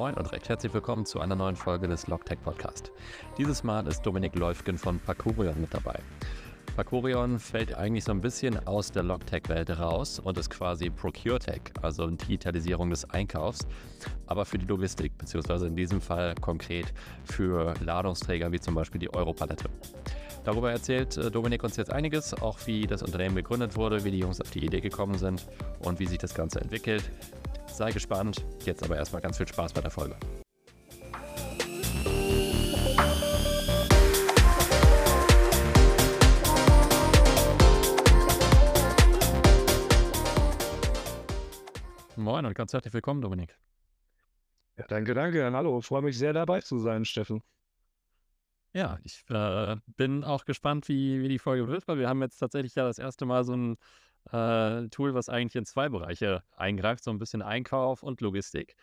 Moin und recht herzlich willkommen zu einer neuen Folge des Logtech Podcast. Dieses Mal ist Dominik Läufgen von Parkurion mit dabei. Parkurion fällt eigentlich so ein bisschen aus der Logtech-Welt raus und ist quasi ProcureTech, also Digitalisierung des Einkaufs, aber für die Logistik, beziehungsweise in diesem Fall konkret für Ladungsträger wie zum Beispiel die Europalette. Darüber erzählt äh, Dominik uns jetzt einiges, auch wie das Unternehmen gegründet wurde, wie die Jungs auf die Idee gekommen sind und wie sich das Ganze entwickelt. Sei gespannt. Jetzt aber erstmal ganz viel Spaß bei der Folge. Moin und ganz herzlich willkommen, Dominik. Ja, danke, danke. Hallo, freue mich sehr dabei zu sein, Steffen. Ja, ich äh, bin auch gespannt, wie, wie die Folge wird, weil wir haben jetzt tatsächlich ja das erste Mal so ein äh, Tool, was eigentlich in zwei Bereiche eingreift, so ein bisschen Einkauf und Logistik.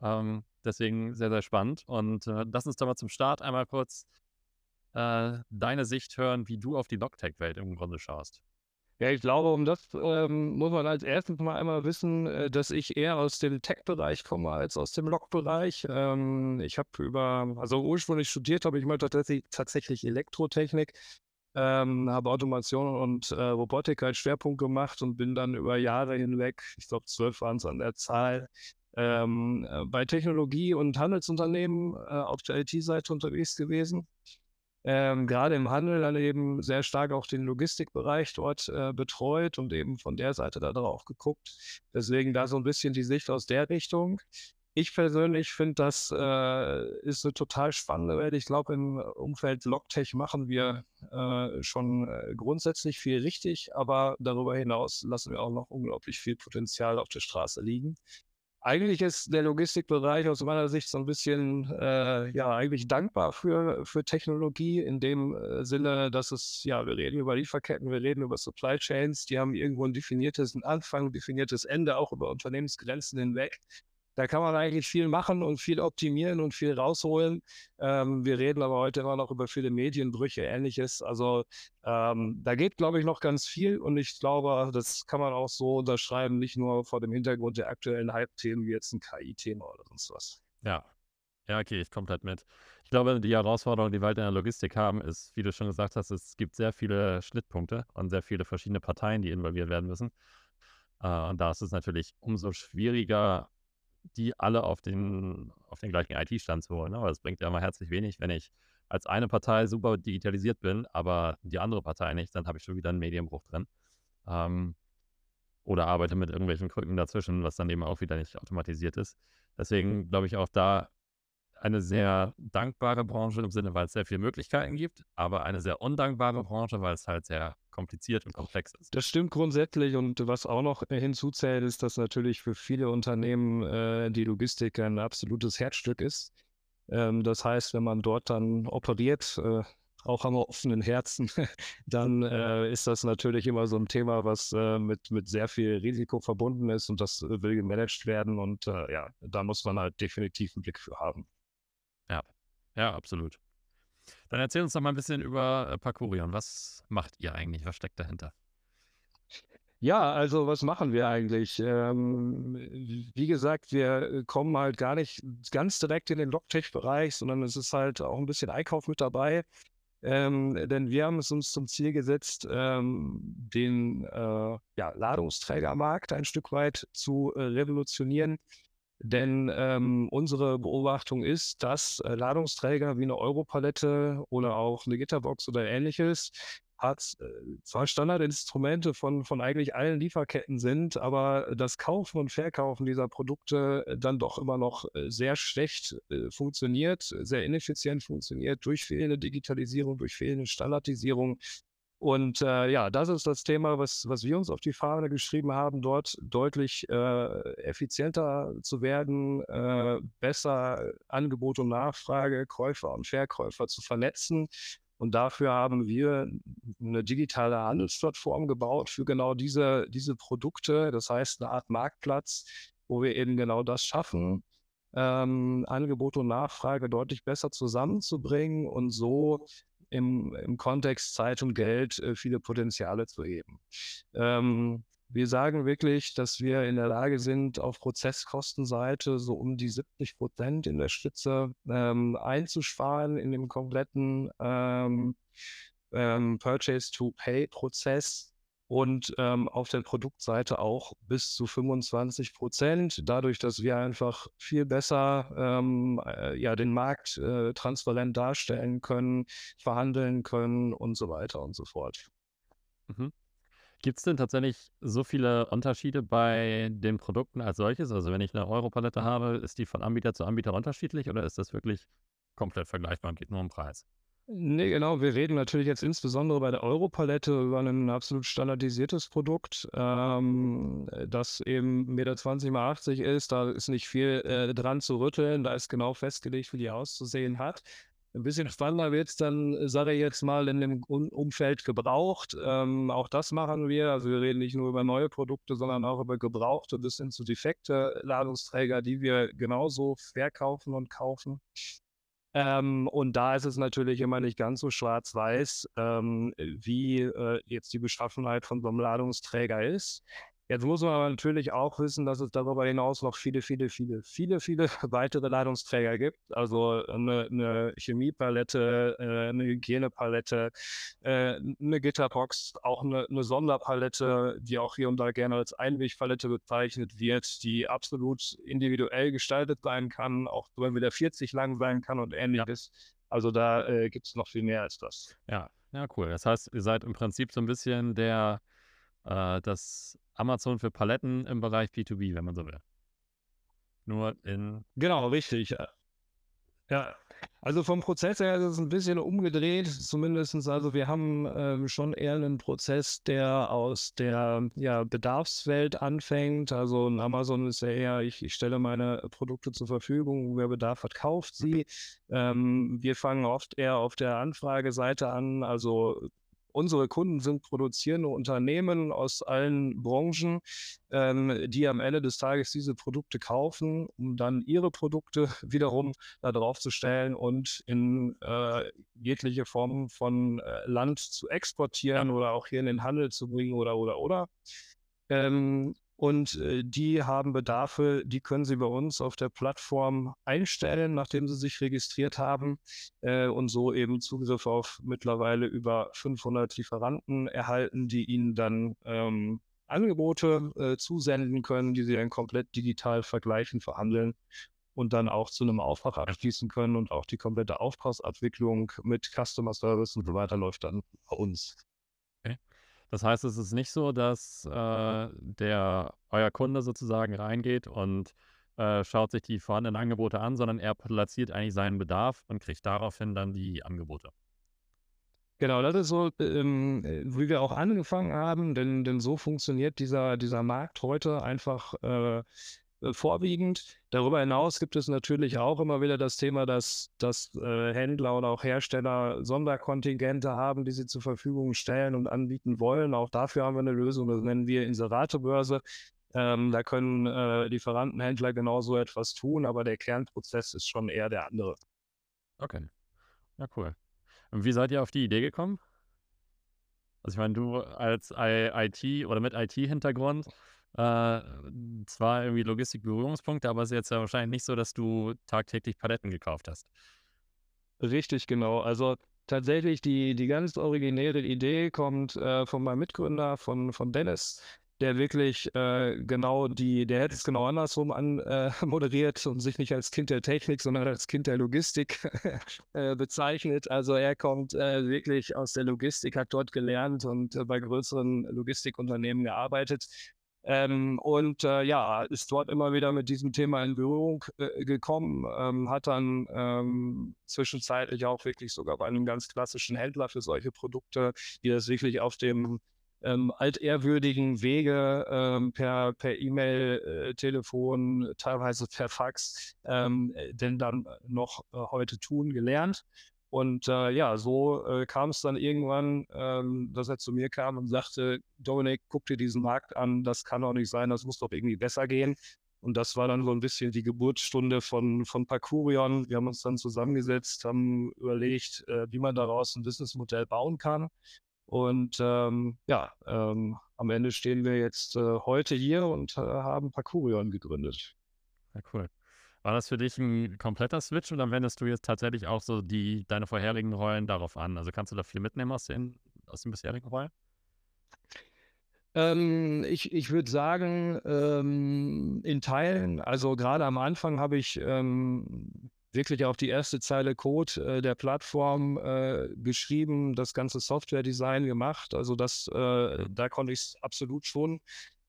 Ähm, deswegen sehr, sehr spannend. Und äh, lass uns da mal zum Start einmal kurz äh, deine Sicht hören, wie du auf die Logtech-Welt im Grunde schaust. Ja, ich glaube, um das ähm, muss man als erstes mal einmal wissen, äh, dass ich eher aus dem Tech-Bereich komme als aus dem Log-Bereich. Ähm, ich habe über, also ursprünglich studiert habe ich mal tatsächlich, tatsächlich Elektrotechnik, ähm, habe Automation und äh, Robotik als Schwerpunkt gemacht und bin dann über Jahre hinweg, ich glaube zwölf waren es an der Zahl, ähm, äh, bei Technologie- und Handelsunternehmen äh, auf der IT-Seite unterwegs gewesen ähm, gerade im Handel dann eben sehr stark auch den Logistikbereich dort äh, betreut und eben von der Seite da drauf geguckt. Deswegen da so ein bisschen die Sicht aus der Richtung. Ich persönlich finde, das äh, ist eine total spannende Welt. Ich glaube, im Umfeld Logtech machen wir äh, schon äh, grundsätzlich viel richtig, aber darüber hinaus lassen wir auch noch unglaublich viel Potenzial auf der Straße liegen. Eigentlich ist der Logistikbereich aus meiner Sicht so ein bisschen, äh, ja, eigentlich dankbar für, für Technologie in dem äh, Sinne, dass es, ja, wir reden über Lieferketten, wir reden über Supply Chains, die haben irgendwo ein definiertes Anfang, definiertes Ende, auch über Unternehmensgrenzen hinweg. Da kann man eigentlich viel machen und viel optimieren und viel rausholen. Ähm, wir reden aber heute immer noch über viele Medienbrüche, ähnliches. Also ähm, da geht, glaube ich, noch ganz viel und ich glaube, das kann man auch so unterschreiben, nicht nur vor dem Hintergrund der aktuellen Hype-Themen wie jetzt ein KI-Thema oder sonst was. Ja. Ja, okay, ich komplett mit. Ich glaube, die Herausforderung, die wir halt in der Logistik haben, ist, wie du schon gesagt hast, es gibt sehr viele Schnittpunkte und sehr viele verschiedene Parteien, die involviert werden müssen. Uh, und da ist es natürlich umso schwieriger, die alle auf den, auf den gleichen IT-Stand zu holen. Ne? Aber es bringt ja immer herzlich wenig, wenn ich als eine Partei super digitalisiert bin, aber die andere Partei nicht, dann habe ich schon wieder einen Medienbruch drin. Ähm, oder arbeite mit irgendwelchen Krücken dazwischen, was dann eben auch wieder nicht automatisiert ist. Deswegen glaube ich auch da eine sehr dankbare Branche im Sinne, weil es sehr viele Möglichkeiten gibt, aber eine sehr undankbare Branche, weil es halt sehr kompliziert und komplex ist. Das stimmt grundsätzlich und was auch noch hinzuzählt, ist, dass natürlich für viele Unternehmen äh, die Logistik ein absolutes Herzstück ist. Ähm, das heißt, wenn man dort dann operiert, äh, auch am offenen Herzen, dann äh, ist das natürlich immer so ein Thema, was äh, mit, mit sehr viel Risiko verbunden ist und das will gemanagt werden und äh, ja, da muss man halt definitiv einen Blick für haben. Ja, ja, absolut. Dann erzähl uns doch mal ein bisschen über äh, Parkurion. Was macht ihr eigentlich? Was steckt dahinter? Ja, also was machen wir eigentlich? Ähm, wie gesagt, wir kommen halt gar nicht ganz direkt in den Logtech-Bereich, sondern es ist halt auch ein bisschen Einkauf mit dabei. Ähm, denn wir haben es uns zum Ziel gesetzt, ähm, den äh, ja, Ladungsträgermarkt ein Stück weit zu äh, revolutionieren. Denn ähm, unsere Beobachtung ist, dass äh, Ladungsträger wie eine Europalette oder auch eine Gitterbox oder ähnliches hat äh, zwar Standardinstrumente von, von eigentlich allen Lieferketten sind, aber das Kaufen und Verkaufen dieser Produkte äh, dann doch immer noch äh, sehr schlecht äh, funktioniert, sehr ineffizient funktioniert durch fehlende Digitalisierung, durch fehlende Standardisierung und äh, ja, das ist das Thema, was, was wir uns auf die Fahne geschrieben haben, dort deutlich äh, effizienter zu werden, äh, besser Angebot und Nachfrage, Käufer und Verkäufer zu vernetzen. Und dafür haben wir eine digitale Handelsplattform gebaut für genau diese, diese Produkte. Das heißt, eine Art Marktplatz, wo wir eben genau das schaffen, ähm, Angebot und Nachfrage deutlich besser zusammenzubringen und so im, im Kontext Zeit und Geld äh, viele Potenziale zu heben. Ähm, wir sagen wirklich, dass wir in der Lage sind, auf Prozesskostenseite so um die 70 Prozent in der Spitze ähm, einzusparen in dem kompletten ähm, ähm, Purchase-to-Pay-Prozess und ähm, auf der Produktseite auch bis zu 25 Prozent, dadurch, dass wir einfach viel besser ähm, äh, ja, den Markt äh, transparent darstellen können, verhandeln können und so weiter und so fort. Mhm. Gibt es denn tatsächlich so viele Unterschiede bei den Produkten als solches? Also wenn ich eine Europalette habe, ist die von Anbieter zu Anbieter unterschiedlich oder ist das wirklich komplett vergleichbar und geht nur um Preis? Nee, genau. Wir reden natürlich jetzt insbesondere bei der Europalette über ein absolut standardisiertes Produkt, ähm, das eben 1,20 Meter mal 80 ist. Da ist nicht viel äh, dran zu rütteln. Da ist genau festgelegt, wie die auszusehen hat. Ein bisschen spannender wird es dann, sage ich jetzt mal, in dem Umfeld gebraucht. Ähm, auch das machen wir. Also wir reden nicht nur über neue Produkte, sondern auch über gebrauchte bis hin zu defekte Ladungsträger, die wir genauso verkaufen und kaufen. Ähm, und da ist es natürlich immer nicht ganz so schwarz-weiß, ähm, wie äh, jetzt die Beschaffenheit von so einem Ladungsträger ist. Jetzt muss man aber natürlich auch wissen, dass es darüber hinaus noch viele, viele, viele, viele, viele weitere Ladungsträger gibt. Also eine, eine Chemiepalette, äh, eine Hygienepalette, äh, eine Gitterbox, auch eine, eine, Sonderpalette, die auch hier und da gerne als Einwegpalette bezeichnet wird, die absolut individuell gestaltet sein kann, auch wenn wieder 40 lang sein kann und ähnliches. Also da äh, gibt es noch viel mehr als das. Ja, ja, cool. Das heißt, ihr seid im Prinzip so ein bisschen der äh, das Amazon für Paletten im Bereich B2B, wenn man so will. Nur in. Genau, richtig. Ja, also vom Prozess her ist es ein bisschen umgedreht, zumindest. Also wir haben ähm, schon eher einen Prozess, der aus der ja, Bedarfswelt anfängt. Also Amazon ist ja eher, ich, ich stelle meine Produkte zur Verfügung, wer Bedarf hat, kauft sie. Ähm, wir fangen oft eher auf der Anfrageseite an, also Unsere Kunden sind produzierende Unternehmen aus allen Branchen, ähm, die am Ende des Tages diese Produkte kaufen, um dann ihre Produkte wiederum da drauf zu stellen und in äh, jegliche Form von äh, Land zu exportieren oder auch hier in den Handel zu bringen oder oder oder. Ähm, und äh, die haben Bedarfe, die können Sie bei uns auf der Plattform einstellen, nachdem Sie sich registriert haben äh, und so eben Zugriff auf mittlerweile über 500 Lieferanten erhalten, die Ihnen dann ähm, Angebote äh, zusenden können, die Sie dann komplett digital vergleichen, verhandeln und dann auch zu einem Auftrag abschließen können und auch die komplette Auftragsabwicklung mit Customer Service und so weiter läuft dann bei uns. Das heißt, es ist nicht so, dass äh, der euer Kunde sozusagen reingeht und äh, schaut sich die vorhandenen Angebote an, sondern er platziert eigentlich seinen Bedarf und kriegt daraufhin dann die Angebote. Genau, das ist so, ähm, wie wir auch angefangen haben, denn, denn so funktioniert dieser, dieser Markt heute einfach äh, äh, vorwiegend. Darüber hinaus gibt es natürlich auch immer wieder das Thema, dass, dass äh, Händler oder auch Hersteller Sonderkontingente haben, die sie zur Verfügung stellen und anbieten wollen. Auch dafür haben wir eine Lösung, das nennen wir Inseratebörse. Ähm, da können äh, Lieferanten, Händler genauso etwas tun, aber der Kernprozess ist schon eher der andere. Okay. Ja, cool. Und wie seid ihr auf die Idee gekommen? Also ich meine, du als IT oder mit IT-Hintergrund, äh, zwar irgendwie Logistik-Berührungspunkte, aber es ist jetzt ja wahrscheinlich nicht so, dass du tagtäglich Paletten gekauft hast. Richtig, genau. Also tatsächlich die, die ganz originäre Idee kommt äh, von meinem Mitgründer, von, von Dennis, der wirklich äh, genau die, der hätte es genau andersrum an, äh, moderiert und sich nicht als Kind der Technik, sondern als Kind der Logistik äh, bezeichnet. Also er kommt äh, wirklich aus der Logistik, hat dort gelernt und äh, bei größeren Logistikunternehmen gearbeitet ähm, und äh, ja, ist dort immer wieder mit diesem Thema in Berührung äh, gekommen, ähm, hat dann ähm, zwischenzeitlich auch wirklich sogar bei einem ganz klassischen Händler für solche Produkte, die das wirklich auf dem ähm, altehrwürdigen Wege ähm, per per E-Mail, äh, Telefon, teilweise per Fax, ähm, denn dann noch äh, heute tun gelernt und äh, ja, so äh, kam es dann irgendwann, ähm, dass er zu mir kam und sagte, Dominik, guck dir diesen Markt an, das kann doch nicht sein, das muss doch irgendwie besser gehen. Und das war dann so ein bisschen die Geburtsstunde von, von Parkourion. Wir haben uns dann zusammengesetzt, haben überlegt, äh, wie man daraus ein Businessmodell bauen kann. Und ähm, ja, ähm, am Ende stehen wir jetzt äh, heute hier und äh, haben Parkurion gegründet. Ja, cool. War das für dich ein kompletter Switch oder wendest du jetzt tatsächlich auch so die, deine vorherigen Rollen darauf an? Also kannst du da viel mitnehmen aus den, aus den bisherigen Rollen? Ähm, ich ich würde sagen, ähm, in Teilen. Also gerade am Anfang habe ich ähm, wirklich auch die erste Zeile Code äh, der Plattform äh, geschrieben, das ganze Software-Design gemacht. Also das, äh, da konnte ich es absolut schon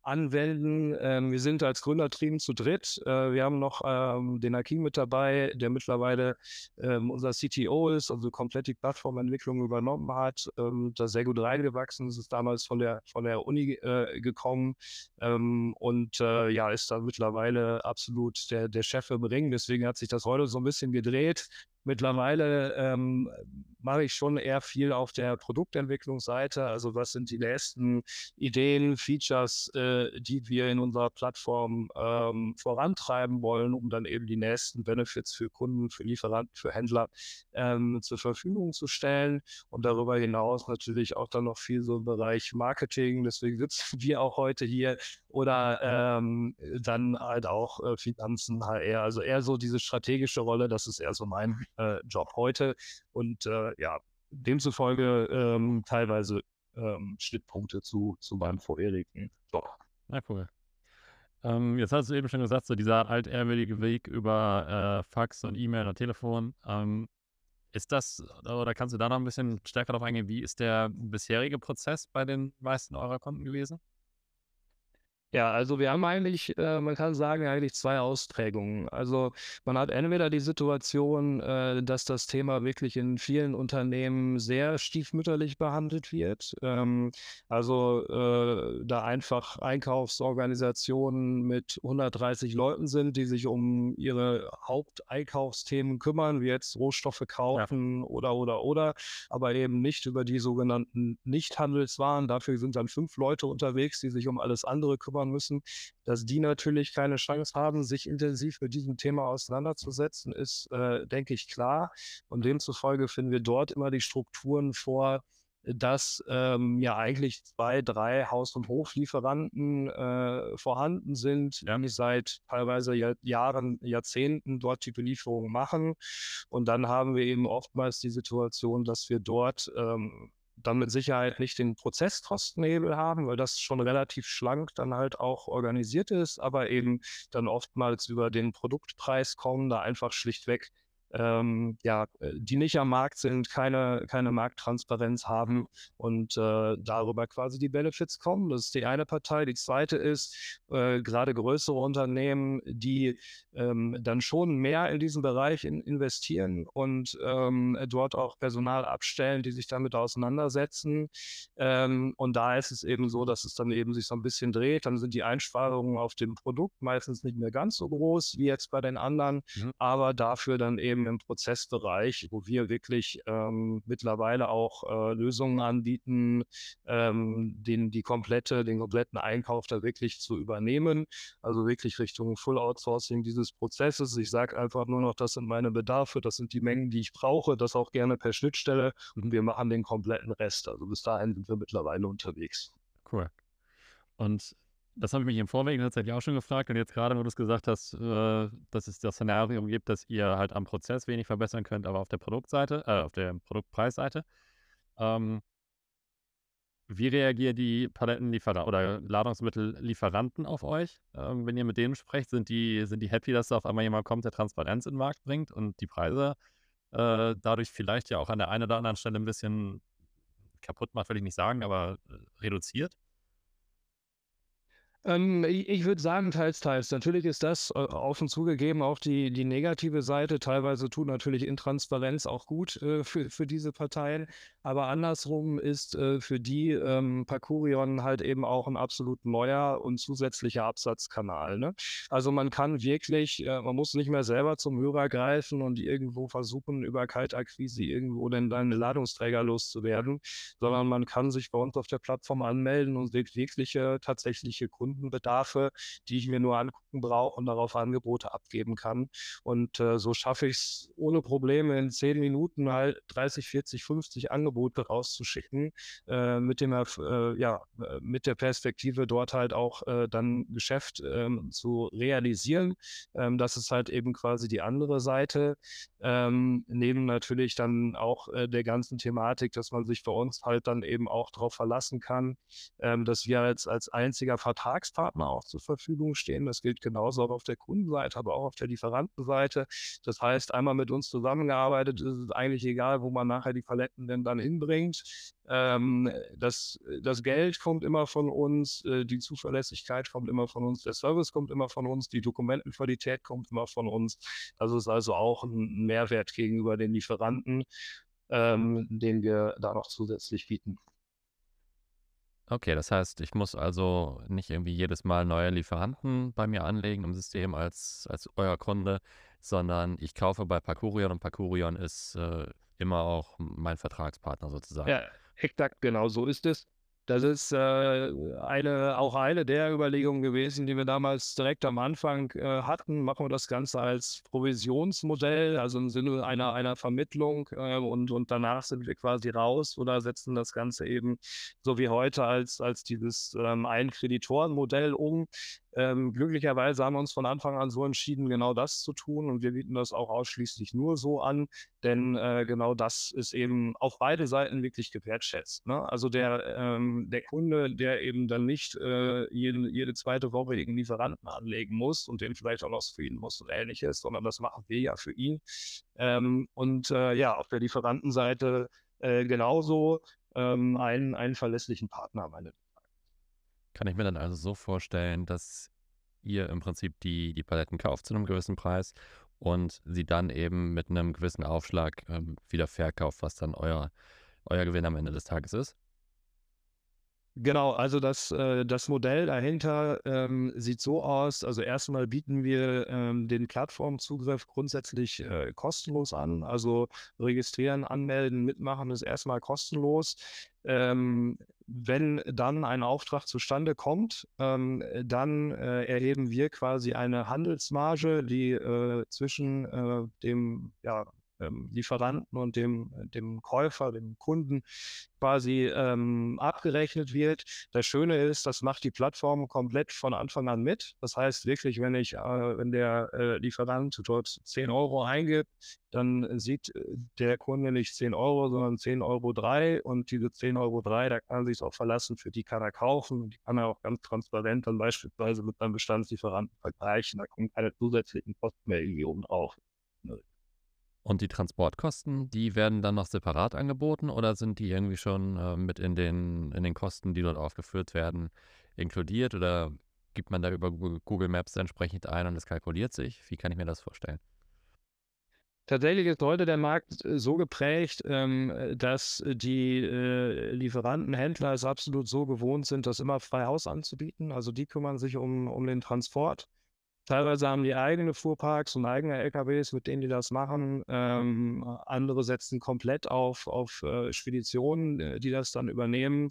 anwenden. Ähm, wir sind als Gründerteam zu dritt. Äh, wir haben noch ähm, den Akim mit dabei, der mittlerweile ähm, unser CTO ist, also komplett die Plattformentwicklung übernommen hat, ähm, da sehr gut reingewachsen ist, ist damals von der, von der Uni äh, gekommen ähm, und äh, ja, ist da mittlerweile absolut der, der Chef im Ring. Deswegen hat sich das heute so ein bisschen gedreht. Mittlerweile ähm, mache ich schon eher viel auf der Produktentwicklungsseite. Also was sind die nächsten Ideen, Features, äh, die wir in unserer Plattform ähm, vorantreiben wollen, um dann eben die nächsten Benefits für Kunden, für Lieferanten, für Händler ähm, zur Verfügung zu stellen. Und darüber hinaus natürlich auch dann noch viel so im Bereich Marketing. Deswegen sitzen wir auch heute hier oder ähm, dann halt auch äh, Finanzen, HR. Also eher so diese strategische Rolle. Das ist eher so mein äh, Job heute. Und äh, ja, demzufolge ähm, teilweise ähm, Schnittpunkte zu, zu meinem vorherigen Job. Na cool. Ähm, jetzt hast du eben schon gesagt, so dieser altehrwürdige Weg über äh, Fax und E-Mail und Telefon. Ähm, ist das, oder kannst du da noch ein bisschen stärker darauf eingehen, wie ist der bisherige Prozess bei den meisten eurer Kunden gewesen? Ja, also wir haben eigentlich, äh, man kann sagen, eigentlich zwei Ausprägungen. Also man hat entweder die Situation, äh, dass das Thema wirklich in vielen Unternehmen sehr stiefmütterlich behandelt wird. Ähm, also äh, da einfach Einkaufsorganisationen mit 130 Leuten sind, die sich um ihre Haupteinkaufsthemen kümmern, wie jetzt Rohstoffe kaufen ja. oder oder oder, aber eben nicht über die sogenannten Nichthandelswaren. Dafür sind dann fünf Leute unterwegs, die sich um alles andere kümmern zaubern müssen, dass die natürlich keine Chance haben, sich intensiv mit diesem Thema auseinanderzusetzen, ist, äh, denke ich, klar. Und demzufolge finden wir dort immer die Strukturen vor, dass ähm, ja eigentlich zwei, drei Haus- und Hoflieferanten äh, vorhanden sind, ja. die seit teilweise Jahr, Jahren, Jahrzehnten dort die Belieferung machen. Und dann haben wir eben oftmals die Situation, dass wir dort ähm, dann mit Sicherheit nicht den Prozesskostennebel haben, weil das schon relativ schlank dann halt auch organisiert ist, aber eben dann oftmals über den Produktpreis kommen, da einfach schlichtweg ähm, ja, äh, die nicht am Markt sind, keine, keine Markttransparenz haben und äh, darüber quasi die Benefits kommen. Das ist die eine Partei. Die zweite ist äh, gerade größere Unternehmen, die ähm, dann schon mehr in diesen Bereich in, investieren und ähm, dort auch Personal abstellen, die sich damit auseinandersetzen. Ähm, und da ist es eben so, dass es dann eben sich so ein bisschen dreht. Dann sind die Einsparungen auf dem Produkt meistens nicht mehr ganz so groß wie jetzt bei den anderen, mhm. aber dafür dann eben eben im Prozessbereich, wo wir wirklich ähm, mittlerweile auch äh, Lösungen anbieten, ähm, den, die komplette, den kompletten Einkauf da wirklich zu übernehmen. Also wirklich Richtung Full Outsourcing dieses Prozesses. Ich sage einfach nur noch, das sind meine Bedarfe, das sind die Mengen, die ich brauche, das auch gerne per Schnittstelle und wir machen den kompletten Rest. Also bis dahin sind wir mittlerweile unterwegs. Cool. Und das habe ich mich im Vorweg tatsächlich auch schon gefragt und jetzt gerade, wo du es gesagt hast, äh, dass es das Szenario gibt, dass ihr halt am Prozess wenig verbessern könnt, aber auf der Produktseite, äh, auf der Produktpreisseite. Ähm, wie reagieren die Palettenlieferer oder Ladungsmittellieferanten auf euch? Ähm, wenn ihr mit denen sprecht, sind die, sind die happy, dass da auf einmal jemand kommt, der Transparenz in den Markt bringt und die Preise äh, dadurch vielleicht ja auch an der einen oder anderen Stelle ein bisschen kaputt macht, will ich nicht sagen, aber äh, reduziert? Ähm, ich würde sagen, teils, teils. Natürlich ist das äh, offen zugegeben auch die, die negative Seite. Teilweise tut natürlich Intransparenz auch gut äh, für, für diese Parteien. Aber andersrum ist äh, für die ähm, Parkurion halt eben auch ein absolut neuer und zusätzlicher Absatzkanal. Ne? Also man kann wirklich, äh, man muss nicht mehr selber zum Hörer greifen und irgendwo versuchen, über Kaltakquise irgendwo dann einen Ladungsträger loszuwerden, sondern man kann sich bei uns auf der Plattform anmelden und wirkliche tatsächliche Kunden Kundenbedarfe, die ich mir nur angucken brauche und darauf Angebote abgeben kann. Und äh, so schaffe ich es ohne Probleme in zehn Minuten halt 30, 40, 50 Angebote rauszuschicken, äh, mit dem äh, ja, äh, mit der Perspektive dort halt auch äh, dann Geschäft ähm, zu realisieren. Ähm, das ist halt eben quasi die andere Seite. Ähm, neben natürlich dann auch äh, der ganzen Thematik, dass man sich bei uns halt dann eben auch darauf verlassen kann, dass wir jetzt als einziger Vertragspartner auch zur Verfügung stehen. Das gilt genauso auch auf der Kundenseite, aber auch auf der Lieferantenseite. Das heißt, einmal mit uns zusammengearbeitet, ist es eigentlich egal, wo man nachher die Paletten denn dann hinbringt. Ähm, das, das Geld kommt immer von uns, äh, die Zuverlässigkeit kommt immer von uns, der Service kommt immer von uns, die Dokumentenqualität kommt immer von uns. Das ist also auch ein Mehrwert gegenüber den Lieferanten, ähm, den wir da noch zusätzlich bieten. Okay, das heißt, ich muss also nicht irgendwie jedes Mal neue Lieferanten bei mir anlegen im System als, als euer Kunde, sondern ich kaufe bei Parkurion und Parkurion ist äh, immer auch mein Vertragspartner sozusagen. Ja, exakt genau so ist es. Das ist äh, eine, auch eine der Überlegungen gewesen, die wir damals direkt am Anfang äh, hatten. Machen wir das Ganze als Provisionsmodell, also im Sinne einer, einer Vermittlung äh, und, und danach sind wir quasi raus oder setzen das Ganze eben so wie heute als, als dieses ähm, Ein-Kreditoren-Modell um. Ähm, glücklicherweise haben wir uns von Anfang an so entschieden, genau das zu tun und wir bieten das auch ausschließlich nur so an, denn äh, genau das ist eben auf beide Seiten wirklich gewertschätzt. Ne? Also der, ähm, der Kunde, der eben dann nicht äh, jede, jede zweite Woche irgendeinen Lieferanten anlegen muss und den vielleicht auch noch screenen muss und ähnliches, sondern das machen wir ja für ihn. Ähm, und äh, ja, auf der Lieferantenseite äh, genauso ähm, einen, einen verlässlichen Partner meine kann ich mir dann also so vorstellen, dass ihr im Prinzip die, die Paletten kauft zu einem gewissen Preis und sie dann eben mit einem gewissen Aufschlag ähm, wieder verkauft, was dann euer, euer Gewinn am Ende des Tages ist? Genau, also das, äh, das Modell dahinter ähm, sieht so aus. Also erstmal bieten wir ähm, den Plattformzugriff grundsätzlich äh, kostenlos an. Also registrieren, anmelden, mitmachen ist erstmal kostenlos. Ähm, wenn dann ein Auftrag zustande kommt, ähm, dann äh, erheben wir quasi eine Handelsmarge, die äh, zwischen äh, dem ja, ähm, Lieferanten und dem, dem Käufer, dem Kunden quasi ähm, abgerechnet wird. Das Schöne ist, das macht die Plattform komplett von Anfang an mit. Das heißt wirklich, wenn ich, äh, wenn der äh, Lieferant dort 10 Euro eingibt, dann sieht äh, der Kunde nicht 10 Euro, sondern 10 Euro 3 und diese 10 Euro 3, da kann er sich auch verlassen, für die kann er kaufen. Die kann er auch ganz transparent dann beispielsweise mit einem Bestandslieferanten vergleichen. Da kommen keine zusätzlichen Kosten mehr irgendwie oben drauf. Und die Transportkosten, die werden dann noch separat angeboten oder sind die irgendwie schon äh, mit in den, in den Kosten, die dort aufgeführt werden, inkludiert oder gibt man da über Google Maps entsprechend ein und es kalkuliert sich? Wie kann ich mir das vorstellen? Tatsächlich ist heute der Markt äh, so geprägt, ähm, dass die äh, Lieferanten, Händler es absolut so gewohnt sind, das immer frei Haus anzubieten. Also die kümmern sich um, um den Transport. Teilweise haben die eigene Fuhrparks und eigene LKWs, mit denen die das machen. Ähm, andere setzen komplett auf, auf äh, Speditionen, äh, die das dann übernehmen.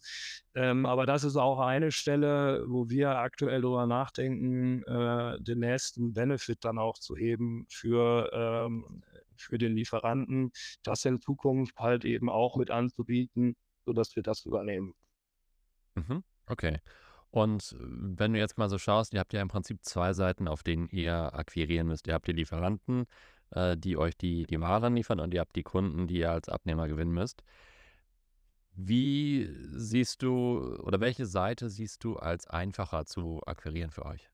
Ähm, aber das ist auch eine Stelle, wo wir aktuell darüber nachdenken, äh, den nächsten Benefit dann auch zu heben für, ähm, für den Lieferanten, das in Zukunft halt eben auch mit anzubieten, sodass wir das übernehmen. Mhm. Okay. Und äh, wenn du jetzt mal so schaust, ihr habt ja im Prinzip zwei Seiten, auf denen ihr akquirieren müsst. Ihr habt die Lieferanten, äh, die euch die, die Waren liefern und ihr habt die Kunden, die ihr als Abnehmer gewinnen müsst. Wie siehst du oder welche Seite siehst du als einfacher zu akquirieren für euch?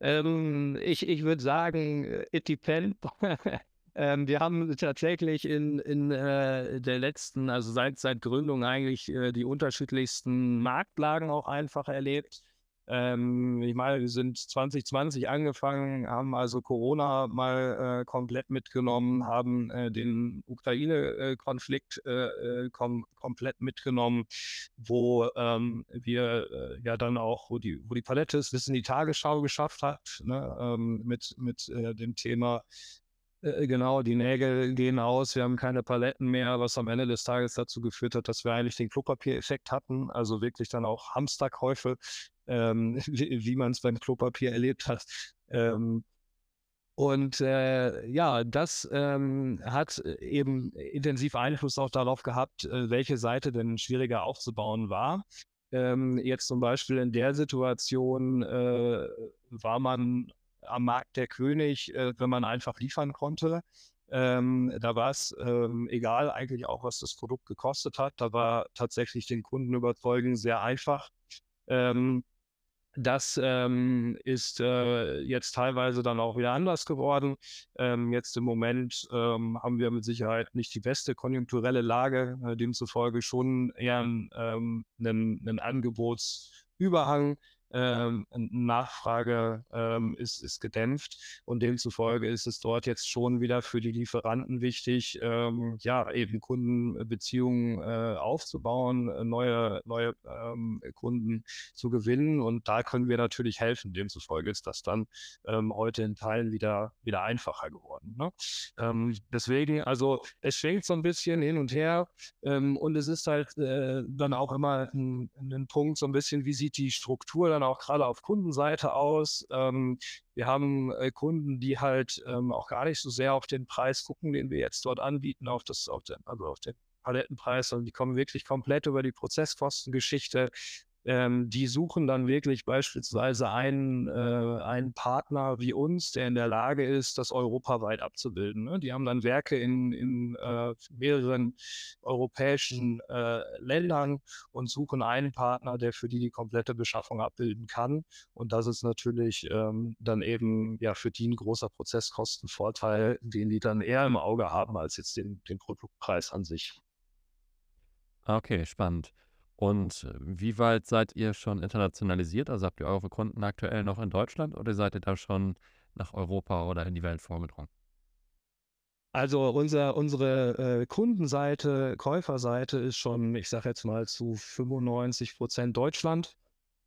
Ähm, ich ich würde sagen, äh, it depends. Ähm, wir haben tatsächlich in, in äh, der letzten, also seit, seit Gründung eigentlich äh, die unterschiedlichsten Marktlagen auch einfach erlebt. Ähm, ich meine, wir sind 2020 angefangen, haben also Corona mal äh, komplett mitgenommen, haben äh, den Ukraine-Konflikt äh, äh, kom komplett mitgenommen, wo ähm, wir ja dann auch, wo die, wo die Palette es bis in die Tagesschau geschafft hat, ne, ähm, mit, mit dem Thema Äh, genau, die Nägel gehen aus, wir haben keine Paletten mehr, was am Ende des Tages dazu geführt hat, dass wir eigentlich den Klopapiereffekt hatten, also wirklich dann auch Hamsterkäufe, ähm, wie, wie man es beim Klopapier erlebt hat. Ähm, und äh, ja, das ähm, hat eben intensiv Einfluss auch darauf gehabt, äh, welche Seite denn schwieriger aufzubauen war. Ähm, jetzt zum Beispiel in der Situation äh, war man am Markt der König, äh, wenn man einfach liefern konnte. Ähm, da war es ähm, egal eigentlich auch, was das Produkt gekostet hat. Da war tatsächlich den Kunden überzeugen sehr einfach. Ähm, das ähm, ist äh, jetzt teilweise dann auch wieder anders geworden. Ähm, jetzt im Moment ähm, haben wir mit Sicherheit nicht die beste konjunkturelle Lage, äh, demzufolge schon eher einen, einen Angebotsüberhang ähm, Nachfrage ähm, ist, ist gedämpft und demzufolge ist es dort jetzt schon wieder für die Lieferanten wichtig, ähm, ja, eben Kundenbeziehungen äh, aufzubauen, äh, neue, neue ähm, Kunden zu gewinnen und da können wir natürlich helfen. Demzufolge ist das dann ähm, heute in Teilen wieder, wieder einfacher geworden. Ne? Deswegen, also es schwingt so ein bisschen hin und her und es ist halt äh, dann auch immer ein, ein Punkt, so ein bisschen, wie sieht die Struktur dann auch gerade auf Kundenseite aus. Ähm, wir haben äh, Kunden, die halt ähm, auch gar nicht so sehr auf den Preis gucken, den wir jetzt dort anbieten, auf das, auf den, also auf den Palettenpreis, sondern die kommen wirklich komplett über die Prozesskostengeschichte ähm, die suchen dann wirklich beispielsweise einen, äh, einen Partner wie uns, der in der Lage ist, das europaweit abzubilden. Ne? Die haben dann Werke in, in äh, mehreren europäischen äh, Ländern und suchen einen Partner, der für die die komplette Beschaffung abbilden kann. Und das ist natürlich ähm, dann eben ja für die ein großer Prozesskostenvorteil, den die dann eher im Auge haben als jetzt den, den Produktpreis an sich. Okay, spannend. Und äh, wie weit seid ihr schon internationalisiert? Also habt ihr eure Kunden aktuell noch in Deutschland oder seid ihr da schon nach Europa oder in die Welt vorgedrungen? Also unser, unsere äh, Kundenseite, Käuferseite ist schon, ich sage jetzt mal zu 95 Prozent Deutschland.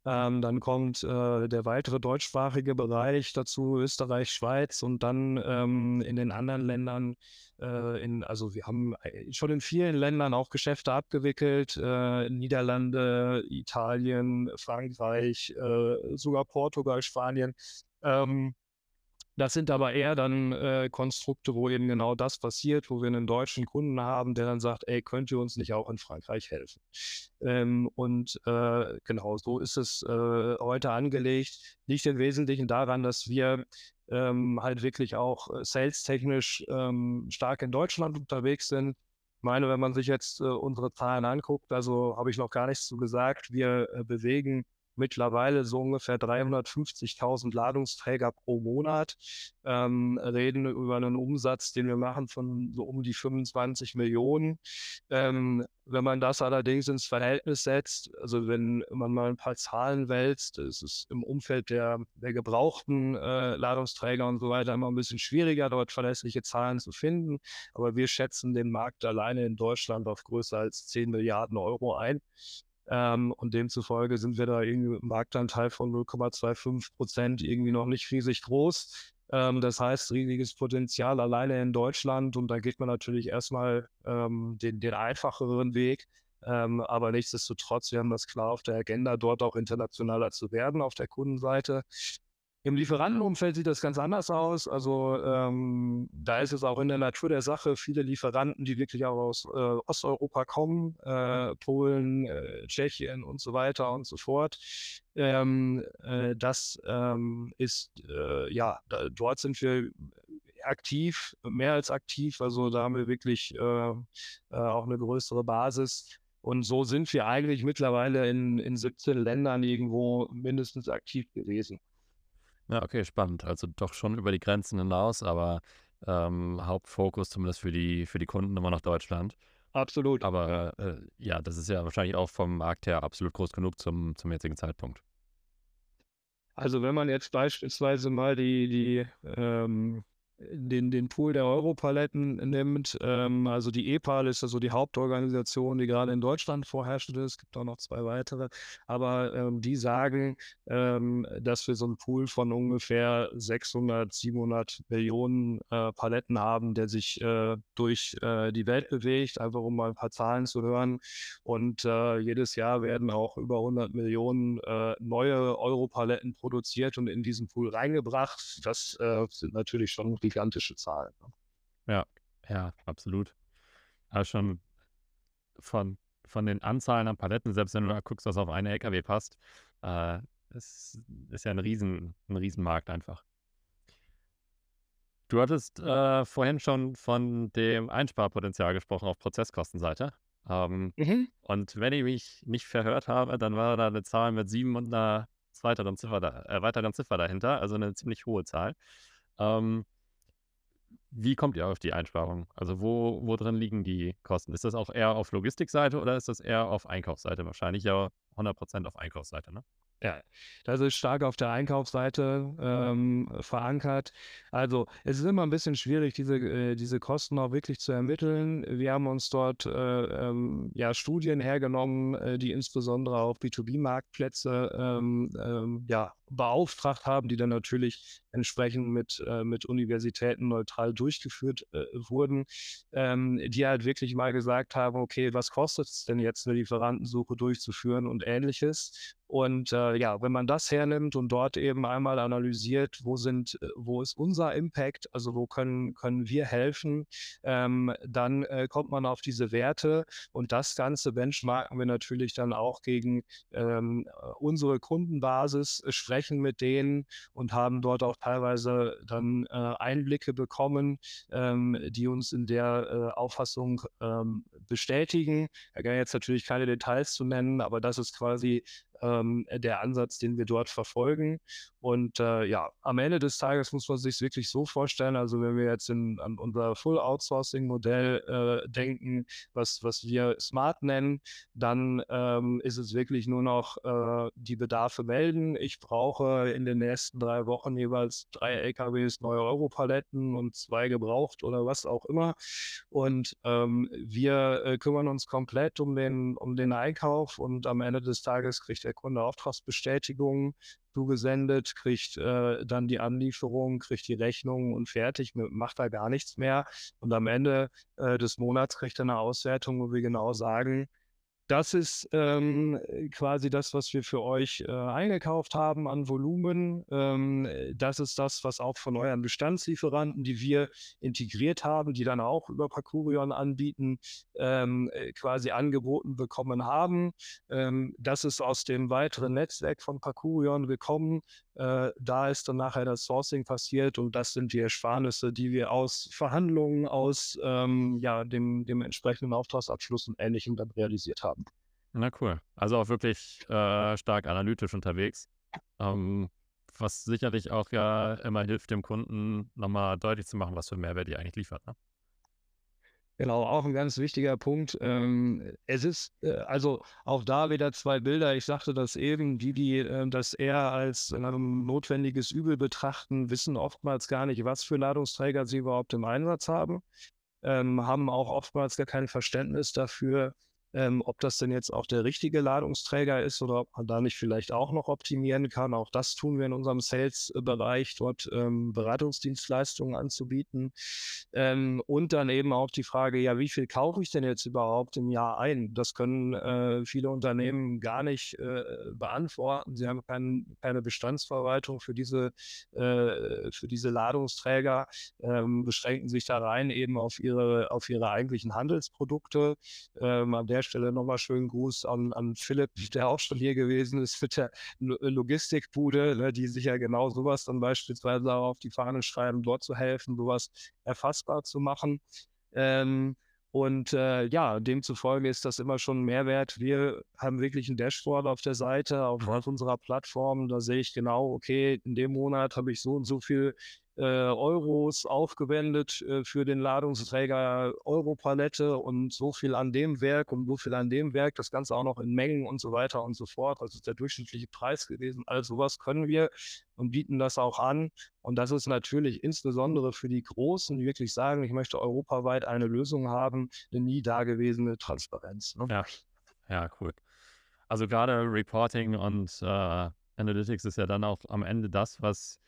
Ähm, dann kommt äh, der weitere deutschsprachige Bereich dazu, Österreich, Schweiz und dann ähm, in den anderen Ländern, äh, in, also wir haben äh, schon in vielen Ländern auch Geschäfte abgewickelt, äh, Niederlande, Italien, Frankreich, äh, sogar Portugal, Spanien. Ähm, das sind aber eher dann äh, Konstrukte, wo eben genau das passiert, wo wir einen deutschen Kunden haben, der dann sagt, ey, könnt ihr uns nicht auch in Frankreich helfen? Ähm, und äh, genau so ist es äh, heute angelegt. Liegt im Wesentlichen daran, dass wir ähm, halt wirklich auch äh, sales-technisch ähm, stark in Deutschland unterwegs sind. Ich meine, wenn man sich jetzt äh, unsere Zahlen anguckt, also habe ich noch gar nichts zu gesagt, wir äh, bewegen mittlerweile so ungefähr 350.000 Ladungsträger pro Monat, ähm, reden über einen Umsatz, den wir machen von so um die 25 Millionen. Ähm, wenn man das allerdings ins Verhältnis setzt, also wenn man mal ein paar Zahlen wälzt, ist es im Umfeld der, der gebrauchten äh, Ladungsträger und so weiter immer ein bisschen schwieriger, dort verlässliche Zahlen zu finden. Aber wir schätzen den Markt alleine in Deutschland auf größer als 10 Milliarden Euro ein. Ähm, und demzufolge sind wir da irgendwie im Marktanteil von 0,25 Prozent irgendwie noch nicht riesig groß. Ähm, das heißt, riesiges Potenzial alleine in Deutschland. Und da geht man natürlich erstmal ähm, den, den einfacheren Weg. Ähm, aber nichtsdestotrotz, wir haben das klar auf der Agenda, dort auch internationaler zu werden auf der Kundenseite. Im Lieferantenumfeld sieht das ganz anders aus. Also ähm, da ist es auch in der Natur der Sache viele Lieferanten, die wirklich auch aus äh, Osteuropa kommen, äh, Polen, äh, Tschechien und so weiter und so fort. Ähm, äh, das ähm, ist, äh, ja, da, dort sind wir aktiv, mehr als aktiv. Also da haben wir wirklich äh, auch eine größere Basis. Und so sind wir eigentlich mittlerweile in, in 17 Ländern irgendwo mindestens aktiv gewesen. Ja, okay, spannend. Also doch schon über die Grenzen hinaus, aber ähm, Hauptfokus zumindest für die, für die Kunden immer nach Deutschland. Absolut. Aber äh, ja, das ist ja wahrscheinlich auch vom Markt her absolut groß genug zum, zum jetzigen Zeitpunkt. Also wenn man jetzt beispielsweise mal die, die ähm, den, den Pool der Europaletten nimmt, ähm, also die EPAL ist also die Hauptorganisation, die gerade in Deutschland vorherrscht ist. Es gibt auch noch zwei weitere, aber ähm, die sagen, ähm, dass wir so einen Pool von ungefähr 600, 700 Millionen äh, Paletten haben, der sich äh, durch äh, die Welt bewegt, einfach um mal ein paar Zahlen zu hören. Und äh, jedes Jahr werden auch über 100 Millionen äh, neue Europaletten produziert und in diesen Pool reingebracht. Das äh, sind natürlich schon gigantische Zahlen. Ne? Ja, ja, absolut. Also schon von, von den Anzahlen an Paletten, selbst wenn du da guckst, was auf eine LKW passt, äh, ist, ist ja ein, Riesen, ein Riesenmarkt einfach. Du hattest äh, vorhin schon von dem Einsparpotenzial gesprochen auf Prozesskostenseite. Ähm, mhm. Und wenn ich mich nicht verhört habe, dann war da eine Zahl mit sieben und einer weiteren Ziffer, da, äh, weiteren Ziffer dahinter, also eine ziemlich hohe Zahl. Ähm, wie kommt ihr auf die Einsparung? Also wo, wo drin liegen die Kosten? Ist das auch eher auf Logistikseite oder ist das eher auf Einkaufsseite? Wahrscheinlich ja 100% auf Einkaufsseite, ne? Ja, das ist stark auf der Einkaufsseite ähm, verankert. Also es ist immer ein bisschen schwierig, diese, äh, diese Kosten auch wirklich zu ermitteln. Wir haben uns dort äh, ähm, ja, Studien hergenommen, äh, die insbesondere auf B2B-Marktplätze ähm, ähm, ja, beauftragt haben, die dann natürlich entsprechend mit, äh, mit Universitäten neutral durchgeführt äh, wurden, ähm, die halt wirklich mal gesagt haben, okay, was kostet es denn jetzt, eine Lieferantensuche durchzuführen und ähnliches. Und äh, ja, wenn man das hernimmt und dort eben einmal analysiert, wo sind, äh, wo ist unser Impact, also wo können, können wir helfen, ähm, dann äh, kommt man auf diese Werte und das Ganze benchmarken wir natürlich dann auch gegen ähm, unsere Kundenbasis, äh, sprechen mit denen und haben dort auch teilweise dann äh, Einblicke bekommen, ähm, die uns in der äh, Auffassung ähm, bestätigen. Da kann jetzt natürlich keine Details zu nennen, aber das ist quasi ähm, der Ansatz, den wir dort verfolgen. Und äh, ja, am Ende des Tages muss man sich wirklich so vorstellen, also wenn wir jetzt in, an unser Full-Outsourcing-Modell äh, denken, was, was wir Smart nennen, dann ähm, ist es wirklich nur noch äh, die Bedarfe melden. Ich brauche in den nächsten drei Wochen jeweils drei LKWs neue Europaletten und zwei gebraucht oder was auch immer. Und ähm, wir äh, kümmern uns komplett um den, um den Einkauf und am Ende des Tages kriegt der Kunde Auftragsbestätigung zugesendet, kriegt äh, dann die Anlieferung, kriegt die Rechnung und fertig, macht da gar nichts mehr. Und am Ende äh, des Monats kriegt er eine Auswertung, wo wir genau sagen, das ist ähm, quasi das, was wir für euch äh, eingekauft haben an Volumen. Ähm, das ist das, was auch von euren Bestandslieferanten, die wir integriert haben, die dann auch über Parkurion anbieten, ähm, äh, quasi angeboten bekommen haben. Ähm, das ist aus dem weiteren Netzwerk von Parkurion gekommen. Äh, da ist dann nachher das Sourcing passiert und das sind die Ersparnisse, die wir aus Verhandlungen, aus ähm, ja, dem, dem entsprechenden Auftragsabschluss und Ähnlichem dann realisiert haben. Na cool. Also auch wirklich äh, stark analytisch unterwegs. Ähm, was sicherlich auch ja immer hilft, dem Kunden nochmal deutlich zu machen, was für Mehrwert ihr eigentlich liefert. Ne? Genau, auch ein ganz wichtiger Punkt. Ähm, es ist äh, also auch da wieder zwei Bilder. Ich sagte das eben, die, die äh, das eher als ähm, notwendiges Übel betrachten, wissen oftmals gar nicht, was für Ladungsträger sie überhaupt im Einsatz haben, ähm, haben auch oftmals gar kein Verständnis dafür, ähm, ob das denn jetzt auch der richtige Ladungsträger ist oder ob man da nicht vielleicht auch noch optimieren kann. Auch das tun wir in unserem Sales-Bereich, dort ähm, Beratungsdienstleistungen anzubieten. Ähm, und dann eben auch die Frage, ja, wie viel kaufe ich denn jetzt überhaupt im Jahr ein? Das können äh, viele Unternehmen gar nicht äh, beantworten. Sie haben kein, keine Bestandsverwaltung für diese, äh, für diese Ladungsträger, ähm, beschränken sich da rein eben auf ihre, auf ihre eigentlichen Handelsprodukte. Ähm, an der der Stelle nochmal schönen Gruß an, an Philipp, der auch schon hier gewesen ist mit der Logistikbude, ne, die sich ja genau sowas dann beispielsweise auch auf die Fahne schreiben, dort zu helfen, sowas erfassbar zu machen. Ähm, und äh, ja, demzufolge ist das immer schon ein Mehrwert. Wir haben wirklich ein Dashboard auf der Seite, auf, auf unserer Plattform. Da sehe ich genau, okay, in dem Monat habe ich so und so viel äh, Euros aufgewendet äh, für den Ladungsträger Europalette und so viel an dem Werk und so viel an dem Werk, das Ganze auch noch in Mengen und so weiter und so fort. Also ist der durchschnittliche Preis gewesen. All sowas können wir und bieten das auch an. Und das ist natürlich insbesondere für die Großen, die wirklich sagen, ich möchte europaweit eine Lösung haben, eine nie dagewesene Transparenz. Ne? Ja. ja, cool. Also gerade Reporting und äh, Analytics ist ja dann auch am Ende das, was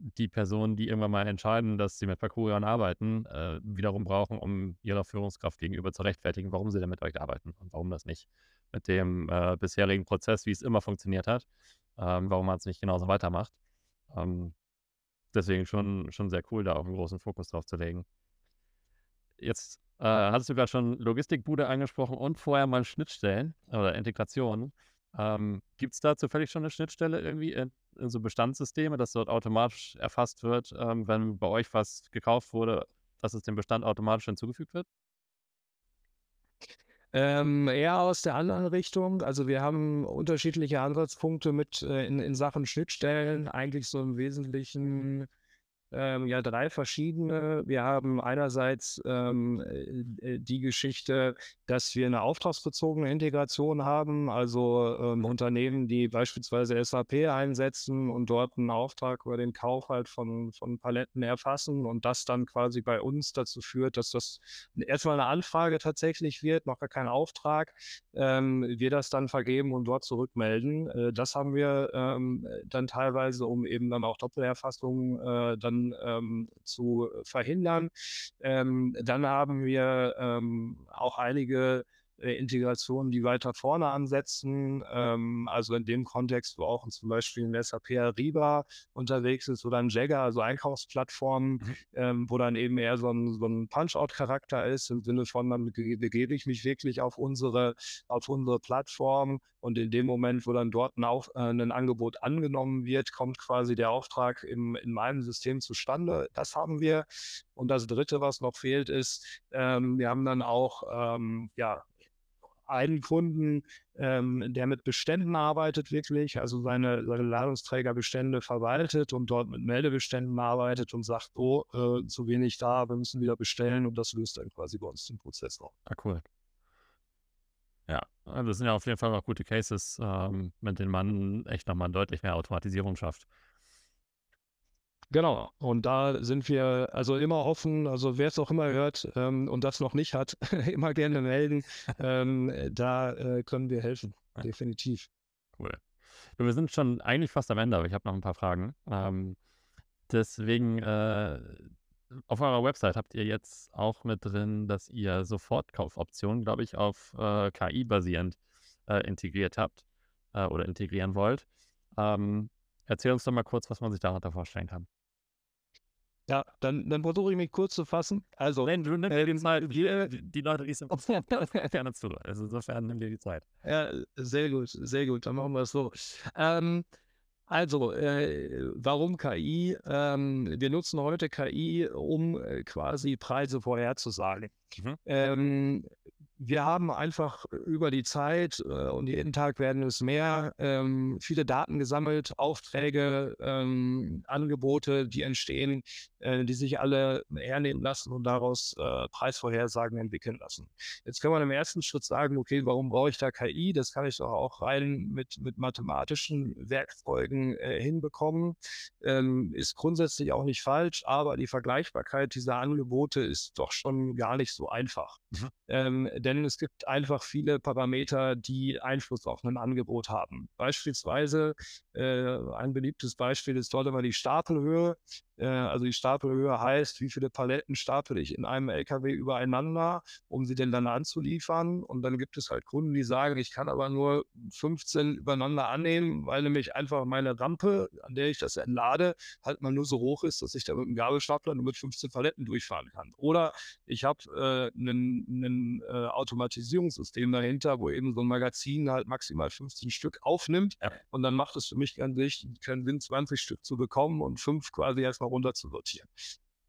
die Personen, die irgendwann mal entscheiden, dass sie mit Parkourian arbeiten, äh, wiederum brauchen, um ihrer Führungskraft gegenüber zu rechtfertigen, warum sie denn mit euch arbeiten und warum das nicht mit dem äh, bisherigen Prozess, wie es immer funktioniert hat, ähm, warum man es nicht genauso weitermacht. Ähm, deswegen schon, schon sehr cool, da auch einen großen Fokus drauf zu legen. Jetzt äh, hattest du gerade schon Logistikbude angesprochen und vorher mal Schnittstellen oder Integrationen. Ähm, Gibt es da zufällig schon eine Schnittstelle irgendwie in, in, so Bestandssysteme, dass dort automatisch erfasst wird, ähm, wenn bei euch was gekauft wurde, dass es dem Bestand automatisch hinzugefügt wird? Ähm, eher aus der anderen Richtung. Also wir haben unterschiedliche Ansatzpunkte mit äh, in, in Sachen Schnittstellen. Eigentlich so im Wesentlichen ähm, ja drei verschiedene. Wir haben einerseits ähm, äh, äh, die Geschichte, dass wir eine auftragsbezogene Integration haben, also ähm, Unternehmen, die beispielsweise SAP einsetzen und dort einen Auftrag über den Kauf halt von, von Paletten erfassen und das dann quasi bei uns dazu führt, dass das erstmal eine Anfrage tatsächlich wird, noch gar kein Auftrag, ähm, wir das dann vergeben und dort zurückmelden. Äh, das haben wir ähm, dann teilweise, um eben dann auch Doppelerfassungen äh, dann ähm, zu verhindern. Ähm, dann haben wir ähm, auch einige Integrationen, die weiter vorne ansetzen. Ähm, also in dem Kontext, wo auch zum Beispiel ein SAP Ariba unterwegs ist oder ein Jagger, also Einkaufsplattformen, mhm. ähm, wo dann eben eher so ein, so ein Punch-Out-Charakter ist, im Sinne von, dann begebe ich mich wirklich auf unsere, auf unsere Plattform und in dem Moment, wo dann dort ein, auf, äh, ein Angebot angenommen wird, kommt quasi der Auftrag im, in meinem System zustande. Das haben wir. Und das Dritte, was noch fehlt, ist, ähm, wir haben dann auch ähm, ja, einen Kunden, ähm, der mit Beständen arbeitet wirklich, also seine, seine Ladungsträgerbestände verwaltet und dort mit Meldebeständen arbeitet und sagt, oh, äh, zu wenig da, wir müssen wieder bestellen und das löst dann quasi bei uns den Prozess noch. Ah, cool. Ja, das sind ja auf jeden Fall auch gute Cases, ähm, mit denen man echt nochmal deutlich mehr Automatisierung schafft. Genau, und da sind wir also immer offen, also wer es auch immer hört ähm, und das noch nicht hat, immer gerne melden. ähm, da äh, können wir helfen, definitiv. Cool. Wir sind schon eigentlich fast am Ende, aber ich habe noch ein paar Fragen. Ähm, deswegen, äh, auf eurer Website habt ihr jetzt auch mit drin, dass ihr Sofortkaufoptionen, glaube ich, auf äh, KI basierend äh, integriert habt äh, oder integrieren wollt. Ähm, erzähl uns doch mal kurz, was man sich darunter vorstellen kann. Ja, dann, dann versuche ich mich kurz zu fassen. Also, Nein, du nimmst äh, die Zeit. Die, die Leute, die sind gerne zu. Also insofern nimm dir die Zeit. Ja, sehr gut, sehr gut. Dann machen wir es so. Ähm, also, äh, warum KI? Ähm, wir nutzen heute KI, um äh, quasi Preise vorherzusagen. Mhm. Ähm, wir haben einfach über die Zeit äh, und jeden Tag werden es mehr, ähm, viele Daten gesammelt, Aufträge, ähm, Angebote, die entstehen, äh, die sich alle hernehmen lassen und daraus äh, Preisvorhersagen entwickeln lassen. Jetzt kann man im ersten Schritt sagen, okay, warum brauche ich da KI? Das kann ich doch auch rein mit, mit mathematischen Werkzeugen äh, hinbekommen. Ähm, ist grundsätzlich auch nicht falsch, aber die Vergleichbarkeit dieser Angebote ist doch schon gar nicht so einfach. Mhm. Ähm, denn es gibt einfach viele Parameter, die Einfluss auf ein Angebot haben. Beispielsweise äh, ein beliebtes Beispiel ist dort immer die Stapelhöhe. Äh, also die Stapelhöhe heißt, wie viele Paletten stapel ich in einem LKW übereinander, um sie denn dann anzuliefern. Und dann gibt es halt Kunden, die sagen, ich kann aber nur 15 übereinander annehmen, weil nämlich einfach meine Rampe, an der ich das entlade, halt mal nur so hoch ist, dass ich da mit einem Gabelstapler nur mit 15 Paletten durchfahren kann. Oder ich habe äh, ein äh, Automatisierungssystem dahinter, wo eben so ein Magazin halt maximal 15 Stück aufnimmt. Und dann macht es für mich keinen Sinn, 20 Stück zu bekommen und fünf quasi erstmal runter zu.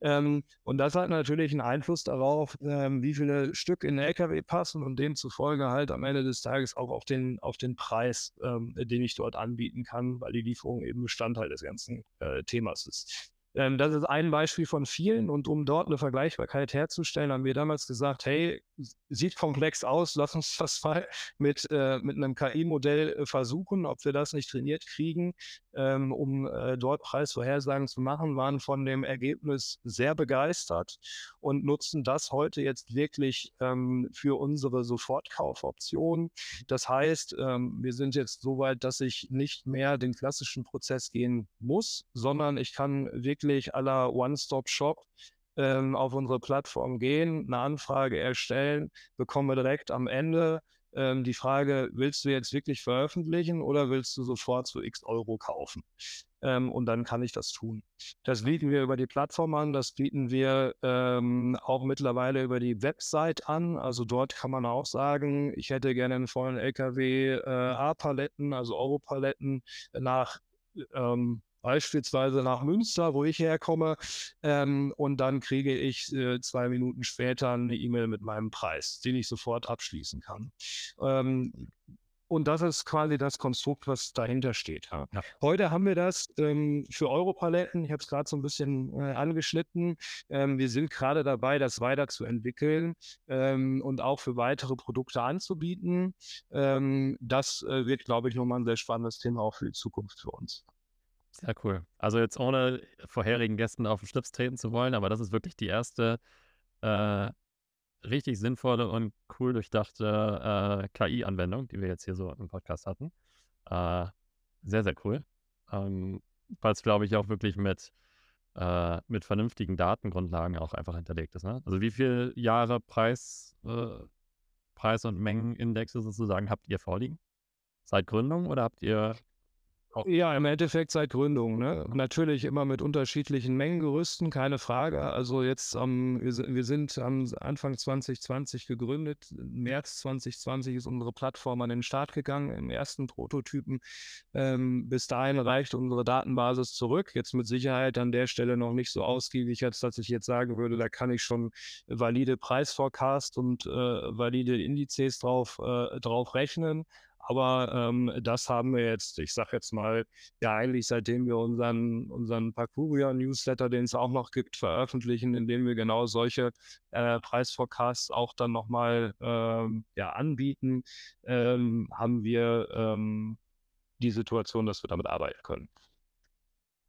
Ähm, und das hat natürlich einen Einfluss darauf, ähm, wie viele Stück in den LKW passen und demzufolge halt am Ende des Tages auch auf den, auf den Preis, ähm, den ich dort anbieten kann, weil die Lieferung eben Bestandteil des ganzen äh, Themas ist. Ähm, das ist ein Beispiel von vielen und um dort eine Vergleichbarkeit herzustellen, haben wir damals gesagt, hey, sieht komplex aus, lass uns das mal mit, äh, mit einem KI-Modell äh, versuchen, ob wir das nicht trainiert kriegen, ähm, um äh, dort Preisvorhersagen zu machen, waren von dem Ergebnis sehr begeistert und nutzen das heute jetzt wirklich ähm, für unsere Sofortkaufoption. Das heißt, ähm, wir sind jetzt so weit, dass ich nicht mehr den klassischen Prozess gehen muss, sondern ich kann wirklich aller One-Stop-Shop ähm, auf unsere Plattform gehen, eine Anfrage erstellen, bekommen wir direkt am Ende ähm, die Frage, willst du jetzt wirklich veröffentlichen oder willst du sofort zu x Euro kaufen? Ähm, und dann kann ich das tun. Das bieten wir über die Plattform an, das bieten wir ähm, auch mittlerweile über die Website an. Also dort kann man auch sagen, ich hätte gerne einen vollen LKW äh, A-Paletten, also Euro-Paletten nach ähm, beispielsweise nach Münster, wo ich herkomme, ähm, und dann kriege ich äh, zwei Minuten später eine E-Mail mit meinem Preis, den ich sofort abschließen kann. Ähm, und das ist quasi das Konstrukt, was dahinter steht. Ja. Heute haben wir das ähm, für Europaletten. Ich habe es gerade so ein bisschen äh, angeschnitten. Ähm, wir sind gerade dabei, das weiterzuentwickeln ähm, und auch für weitere Produkte anzubieten. Ähm, das äh, wird, glaube ich, nochmal ein sehr spannendes Thema auch für die Zukunft für uns. Sehr cool. Also jetzt ohne vorherigen Gästen auf den Schlips treten zu wollen, aber das ist wirklich die erste äh, richtig sinnvolle und cool durchdachte äh, KI-Anwendung, die wir jetzt hier so im Podcast hatten. Äh, sehr, sehr cool. Ähm, Weil es, glaube ich, auch wirklich mit, äh, mit vernünftigen Datengrundlagen auch einfach hinterlegt ist. Ne? Also wie viele Jahre Preis, äh, Preis- und Mengenindexe sozusagen habt ihr vorliegen? Seit Gründung oder habt ihr ja, im Endeffekt seit Gründung. Ne? Natürlich immer mit unterschiedlichen Mengengerüsten, keine Frage. Also jetzt ähm, wir, wir sind am Anfang 2020 gegründet. Im März 2020 ist unsere Plattform an den Start gegangen im ersten Prototypen. Ähm, bis dahin reicht unsere Datenbasis zurück. Jetzt mit Sicherheit an der Stelle noch nicht so ausgiebig, als dass ich jetzt sagen würde, da kann ich schon valide Preisforecast und äh, valide Indizes drauf, äh, drauf rechnen. Aber ähm, das haben wir jetzt, ich sage jetzt mal, ja eigentlich seitdem wir unseren, unseren Parkuria-Newsletter, den es auch noch gibt, veröffentlichen, indem wir genau solche äh, Preisforecasts auch dann nochmal ähm, ja, anbieten, ähm, haben wir ähm, die Situation, dass wir damit arbeiten können.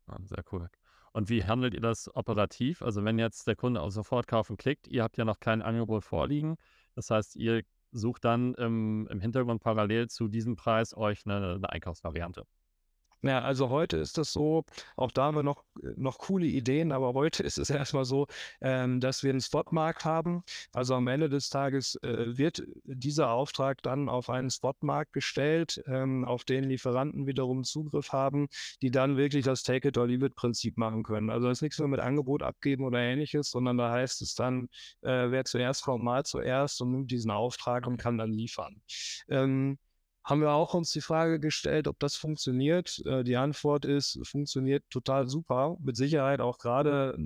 Ja, sehr cool. Und wie handelt ihr das operativ? Also wenn jetzt der Kunde auf Sofortkaufen klickt, ihr habt ja noch kein Angebot vorliegen. Das heißt, ihr sucht dann im, im Hintergrund parallel zu diesem Preis euch eine, eine Einkaufsvariante. Ja, also heute ist das so, auch da haben wir noch, noch coole Ideen, aber heute ist es erstmal so, ähm, dass wir einen Spotmarkt haben. Also am Ende des Tages äh, wird dieser Auftrag dann auf einen Spotmarkt gestellt, ähm, auf den Lieferanten wiederum Zugriff haben, die dann wirklich das Take-it-or-leave-it-Prinzip machen können. Also das ist nichts mehr mit Angebot abgeben oder ähnliches, sondern da heißt es dann, äh, wer zuerst kommt, mal zuerst und nimmt diesen Auftrag und kann dann liefern. Ähm, haben wir auch uns die Frage gestellt, ob das funktioniert. Äh, die Antwort ist, funktioniert total super. Mit Sicherheit auch gerade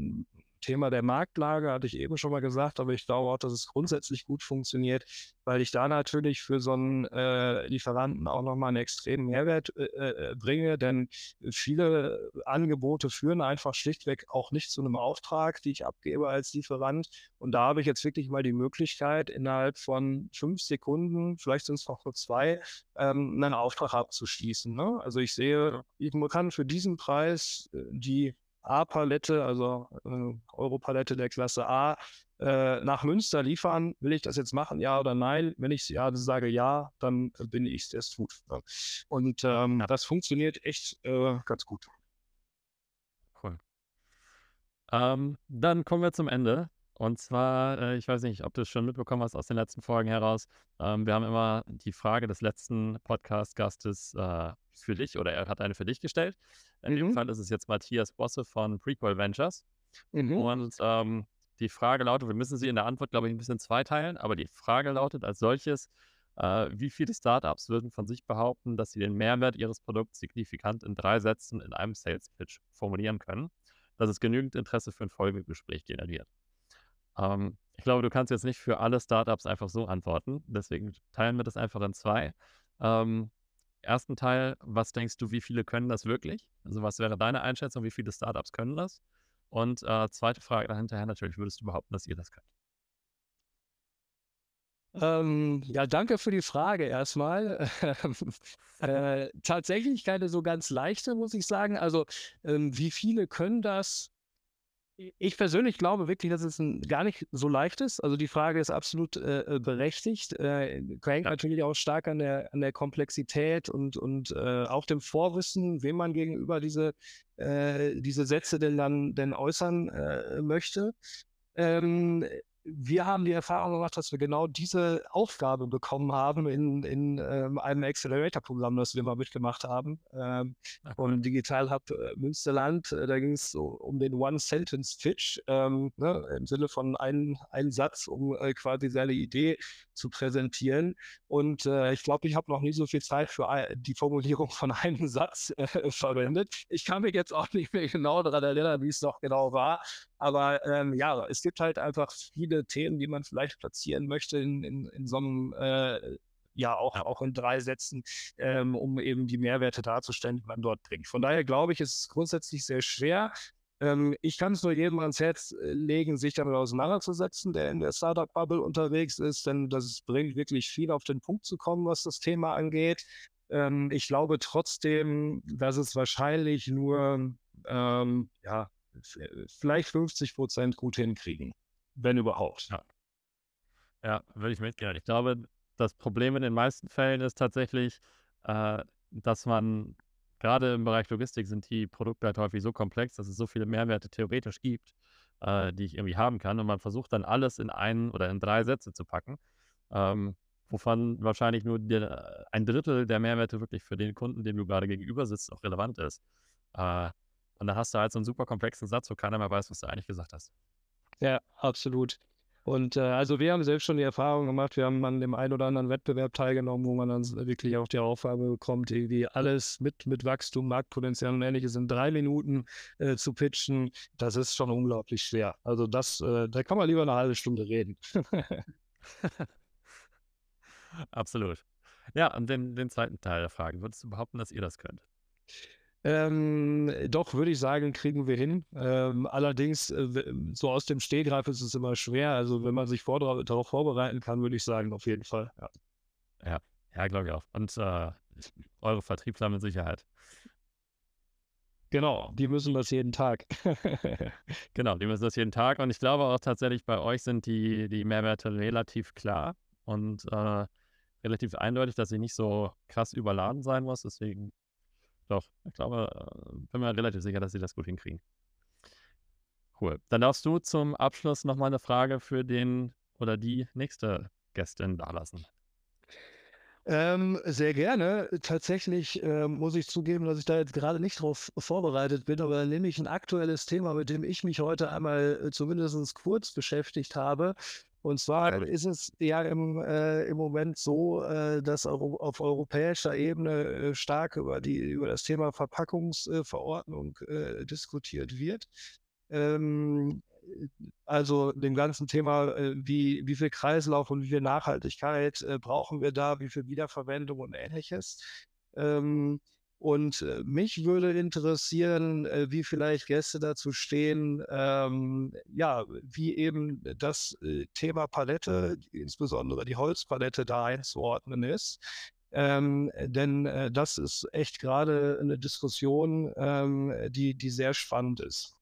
Thema der Marktlage hatte ich eben schon mal gesagt, aber ich glaube auch, dass es grundsätzlich gut funktioniert, weil ich da natürlich für so einen äh, Lieferanten auch nochmal einen extremen Mehrwert äh, äh, bringe, denn viele Angebote führen einfach schlichtweg auch nicht zu einem Auftrag, die ich abgebe als Lieferant. Und da habe ich jetzt wirklich mal die Möglichkeit, innerhalb von fünf Sekunden, vielleicht sind es noch nur zwei, ähm, einen Auftrag abzuschließen. Ne? Also ich sehe, ich kann für diesen Preis äh, die A-Palette, also äh, Europalette der Klasse A, äh, nach Münster liefern. Will ich das jetzt machen, ja oder nein? Wenn ich ja sage ja, dann bin ich es tut. Und ähm, das funktioniert echt äh, ganz gut. Cool. Ähm, dann kommen wir zum Ende. Und zwar, äh, ich weiß nicht, ob du es schon mitbekommen hast aus den letzten Folgen heraus. Ähm, wir haben immer die Frage des letzten Podcast-Gastes äh, für dich oder er hat eine für dich gestellt. In mhm. dem Fall ist es jetzt Matthias Bosse von Prequel Ventures. Mhm. Und ähm, die Frage lautet, wir müssen sie in der Antwort, glaube ich, ein bisschen zweiteilen, aber die Frage lautet als solches, äh, wie viele Startups würden von sich behaupten, dass sie den Mehrwert ihres Produkts signifikant in drei Sätzen in einem Sales Pitch formulieren können, dass es genügend Interesse für ein Folgegespräch generiert? Ähm, ich glaube, du kannst jetzt nicht für alle Startups einfach so antworten. Deswegen teilen wir das einfach in zwei. Ähm, ersten Teil, was denkst du, wie viele können das wirklich? Also was wäre deine Einschätzung, wie viele Startups können das? Und äh, zweite Frage dahinterher natürlich, würdest du behaupten, dass ihr das könnt? Ähm, ja, danke für die Frage erstmal. äh, tatsächlich keine so ganz leichte, muss ich sagen. Also, ähm, wie viele können das? Ich persönlich glaube wirklich, dass es ein, gar nicht so leicht ist. Also die Frage ist absolut äh, äh berechtigt. Äh, hängt natürlich auch stark an der, an der Komplexität und, und äh, auch dem Vorwissen, wem man gegenüber diese, äh, diese Sätze denn dann denn äußern äh, möchte. Ähm, wir haben die Erfahrung gemacht, dass wir genau diese Aufgabe bekommen haben in, in ähm, einem Accelerator-Programm, das wir mal mitgemacht haben. Ähm, und Digital Hub äh, Münsterland, äh, da ging es um den One-Sentence-Pitch, ähm, ne, im Sinne von einem Satz, um äh, quasi seine Idee zu präsentieren. Und äh, ich glaube, ich habe noch nie so viel Zeit für die Formulierung von einem Satz äh, verwendet. Ich kann mich jetzt auch nicht mehr genau daran erinnern, wie es noch genau war. Aber ähm, ja, es gibt halt einfach viele Themen, die man vielleicht platzieren möchte in, in, in so einem äh, ja auch, auch in drei Sätzen, ähm, um eben die Mehrwerte darzustellen, die man dort bringt. Von daher glaube ich, ist es grundsätzlich sehr schwer. Ähm, ich kann es nur jedem ans Herz äh, legen, sich damit auseinanderzusetzen, der in der Startup-Bubble unterwegs ist, denn das bringt wirklich viel auf den Punkt zu kommen, was das Thema angeht. Ähm, ich glaube trotzdem, dass es wahrscheinlich nur, ähm, ja, vielleicht 50 Prozent gut hinkriegen, wenn überhaupt. Ja, ja würde ich mitgehen. Ich glaube, das Problem in den meisten Fällen ist tatsächlich, äh, dass man gerade im Bereich Logistik sind die Produkte halt häufig so komplex, dass es so viele Mehrwerte theoretisch gibt, äh, die ich irgendwie haben kann. Und man versucht dann alles in einen oder in drei Sätze zu packen, ähm, wovon wahrscheinlich nur die, ein Drittel der Mehrwerte wirklich für den Kunden, dem du gerade gegenüber sitzt, auch relevant ist. Äh, und dann hast du halt so einen super komplexen Satz, wo keiner mehr weiß, was du eigentlich gesagt hast. Ja, absolut. Und äh, also wir haben selbst schon die Erfahrung gemacht, wir haben an dem einen oder anderen Wettbewerb teilgenommen, wo man dann wirklich auch die Aufgabe bekommt, irgendwie alles mit, mit Wachstum, Marktpotenzial und ähnliches in drei Minuten äh, zu pitchen. Das ist schon unglaublich schwer. Also das, äh, da kann man lieber eine halbe Stunde reden. Absolut. Ja, und den, den zweiten Teil der Frage, würdest du behaupten, dass ihr das könnt? Ähm, doch, würde ich sagen, kriegen wir hin. Ähm, allerdings, äh, so aus dem Stehgreif ist es immer schwer. Also, wenn man sich vor, darauf vorbereiten kann, würde ich sagen, auf jeden Fall. Ja, ja, ja glaube ich auch. Und äh, eure Vertriebler mit Sicherheit. Genau, die müssen das jeden Tag. genau, die müssen das jeden Tag. Und ich glaube auch tatsächlich, bei euch sind die, die Mehrwerte relativ klar und äh, relativ eindeutig, dass sie nicht so krass überladen sein muss. Deswegen doch, ich glaube, äh, bin mir relativ sicher, dass sie das gut hinkriegen. Cool. Dann darfst du zum Abschluss nochmal eine Frage für den oder die nächste Gästin dalassen. Ähm, sehr gerne. Tatsächlich äh, muss ich zugeben, dass ich da jetzt gerade nicht drauf vorbereitet bin, aber nämlich ein aktuelles Thema, mit dem ich mich heute einmal äh, zumindest kurz beschäftigt habe. Und zwar ist es ja im, äh, im Moment so, äh, dass Euro auf europäischer Ebene äh, stark über, die, über das Thema Verpackungsverordnung äh, diskutiert wird. Ähm, also dem ganzen Thema, äh, wie, wie viel Kreislauf und wie viel Nachhaltigkeit äh, brauchen wir da, wie viel Wiederverwendung und ähnliches. Ähm, und äh, mich würde interessieren, äh, wie vielleicht Gäste dazu stehen, ähm, ja, wie eben das äh, Thema Palette, insbesondere die Holzpalette da einzuordnen ist. Ähm, denn das ist echt gerade eine Diskussion, ähm, die, die sehr spannend ist.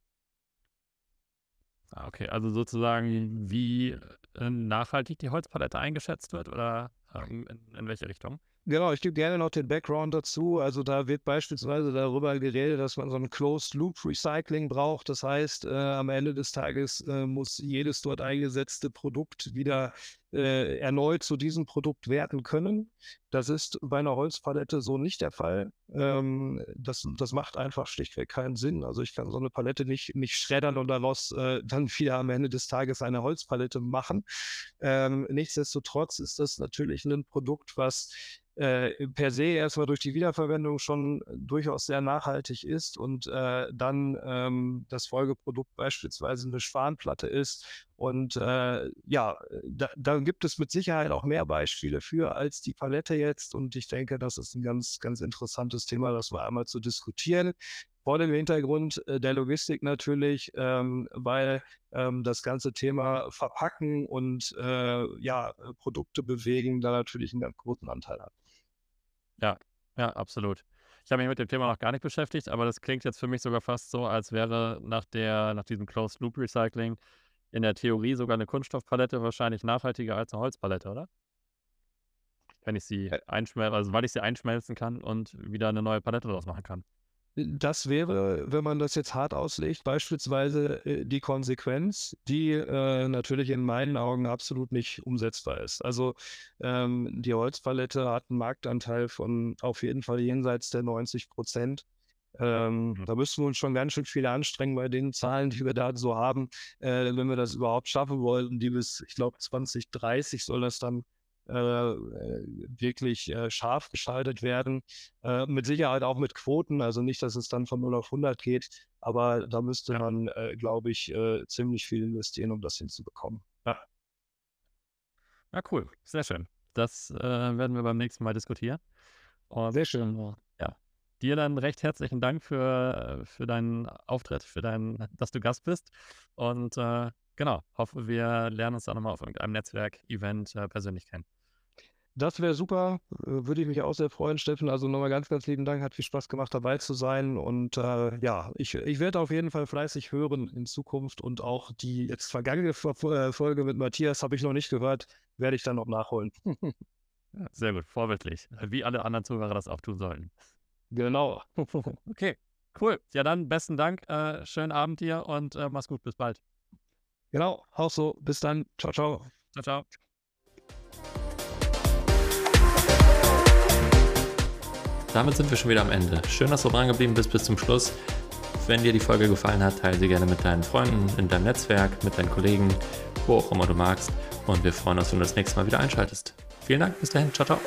Ah, okay, also sozusagen, wie nachhaltig die Holzpalette eingeschätzt wird oder ähm, in, in welche Richtung? Genau, ich gebe gerne noch den Background dazu. Also da wird beispielsweise darüber geredet, dass man so ein Closed-Loop-Recycling braucht. Das heißt, äh, am Ende des Tages äh, muss jedes dort eingesetzte Produkt wieder äh, erneut zu diesem Produkt werten können. Das ist bei einer Holzpalette so nicht der Fall. Ähm, das, das macht einfach schlichtweg keinen Sinn. Also ich kann so eine Palette nicht, nicht schreddern und daraus äh, dann wieder am Ende des Tages eine Holzpalette machen. Ähm, nichtsdestotrotz ist das natürlich ein Produkt, was äh, per se erstmal durch die Wiederverwendung schon durchaus sehr nachhaltig ist und äh, dann ähm, das Folgeprodukt beispielsweise eine Spanplatte ist. Und äh, ja, da, da, gibt es mit Sicherheit auch mehr Beispiele für als die Palette jetzt. Und ich denke, das ist ein ganz, ganz interessantes Thema, das wir einmal zu diskutieren. vor dem Hintergrund äh, der Logistik natürlich, ähm, weil ähm, das ganze Thema Verpacken und äh, ja, Produkte bewegen da natürlich einen ganz großen Anteil hat. Ja, ja, absolut. Ich habe mich mit dem Thema noch gar nicht beschäftigt, aber das klingt jetzt für mich sogar fast so, als wäre nach der, nach diesem Closed Loop Recycling in der Theorie sogar eine Kunststoffpalette wahrscheinlich nachhaltiger als eine Holzpalette, oder? Wenn ich sie einschmelzen, also weil ich sie einschmelzen kann und wieder eine neue Palette draus machen kann. Das wäre, wenn man das jetzt hart auslegt, beispielsweise äh, die Konsequenz, die äh, natürlich in meinen Augen absolut nicht umsetzbar ist. Also ähm, die Holzpalette hat einen Marktanteil von auf jeden Fall jenseits der 90 Prozent. Ähm. Da müssen wir uns schon ganz schön viel anstrengen bei den Zahlen, die wir da so haben, äh, wenn wir das überhaupt schaffen wollen. Die bis, ich glaube, 2030 soll das dann äh, wirklich äh, scharf geschaltet werden. Äh, mit Sicherheit auch mit Quoten, also nicht, dass es dann von 0 auf 100 geht, aber da müsste man, äh, glaube ich, äh, ziemlich viel investieren, um das hinzubekommen. Ja. Ja, cool. Sehr schön. Das werden wir beim nächsten Mal diskutieren. Und, Sehr schön. Dir dann recht herzlichen Dank für, für deinen Auftritt, für deinen, dass du Gast bist. Und genau, hoffe, wir lernen uns auch nochmal auf irgendeinem Netzwerk-Event äh, persönlich kennen. Das wäre super, äh, würde ich mich auch sehr freuen, Steffen. Also nochmal ganz, ganz lieben Dank, hat viel Spaß gemacht, dabei zu sein. Und äh, ja, ich, ich werde auf jeden Fall fleißig hören in Zukunft und auch die jetzt vergangene äh, Folge mit Matthias habe ich noch nicht gehört, werde ich dann noch nachholen. sehr gut, vorbildlich. Wie alle anderen Zuhörer das auch tun sollen. Genau. okay, cool. Ja, dann besten Dank, äh, schönen Abend dir und äh, mach's gut, bis bald. Genau, auch so. Bis dann. Ciao, ciao. Ciao, ciao. Damit sind wir schon wieder am Ende. Schön, dass du dran geblieben bist bis zum Schluss. Wenn dir die Folge gefallen hat, teile sie gerne mit deinen Freunden, in deinem Netzwerk, mit deinen Kollegen, wo auch immer du magst. Und wir freuen uns, wenn du das nächste Mal wieder einschaltest. Vielen Dank, bis dahin, ciao, ciao.